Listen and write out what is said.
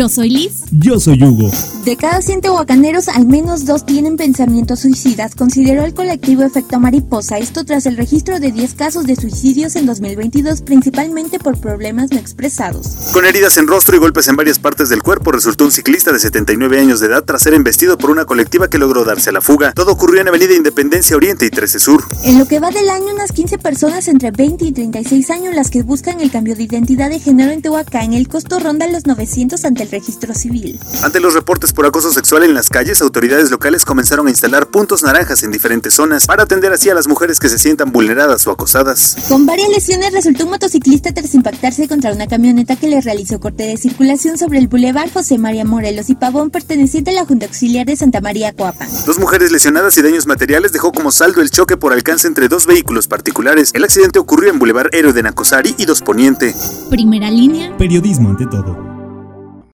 Yo soy Liz. Yo soy Hugo. De cada 100 tehuacaneros, al menos dos tienen pensamientos suicidas, consideró el colectivo Efecto Mariposa, esto tras el registro de 10 casos de suicidios en 2022, principalmente por problemas no expresados. Con heridas en rostro y golpes en varias partes del cuerpo, resultó un ciclista de 79 años de edad tras ser embestido por una colectiva que logró darse a la fuga. Todo ocurrió en Avenida Independencia Oriente y 13 Sur. En lo que va del año, unas 15 personas entre 20 y 36 años las que buscan el cambio de identidad de género en Tehuacán, el costo ronda los 900 ante el registro civil. Ante los reportes por acoso sexual en las calles, autoridades locales comenzaron a instalar puntos naranjas en diferentes zonas para atender así a las mujeres que se sientan vulneradas o acosadas. Con varias lesiones resultó un motociclista tras impactarse contra una camioneta que le realizó corte de circulación sobre el Boulevard José María Morelos y Pavón perteneciente a la Junta Auxiliar de Santa María Coapa. Dos mujeres lesionadas y daños materiales dejó como saldo el choque por alcance entre dos vehículos particulares. El accidente ocurrió en Boulevard Héroe de Nacosari y Dos Poniente. Primera línea. Periodismo ante todo.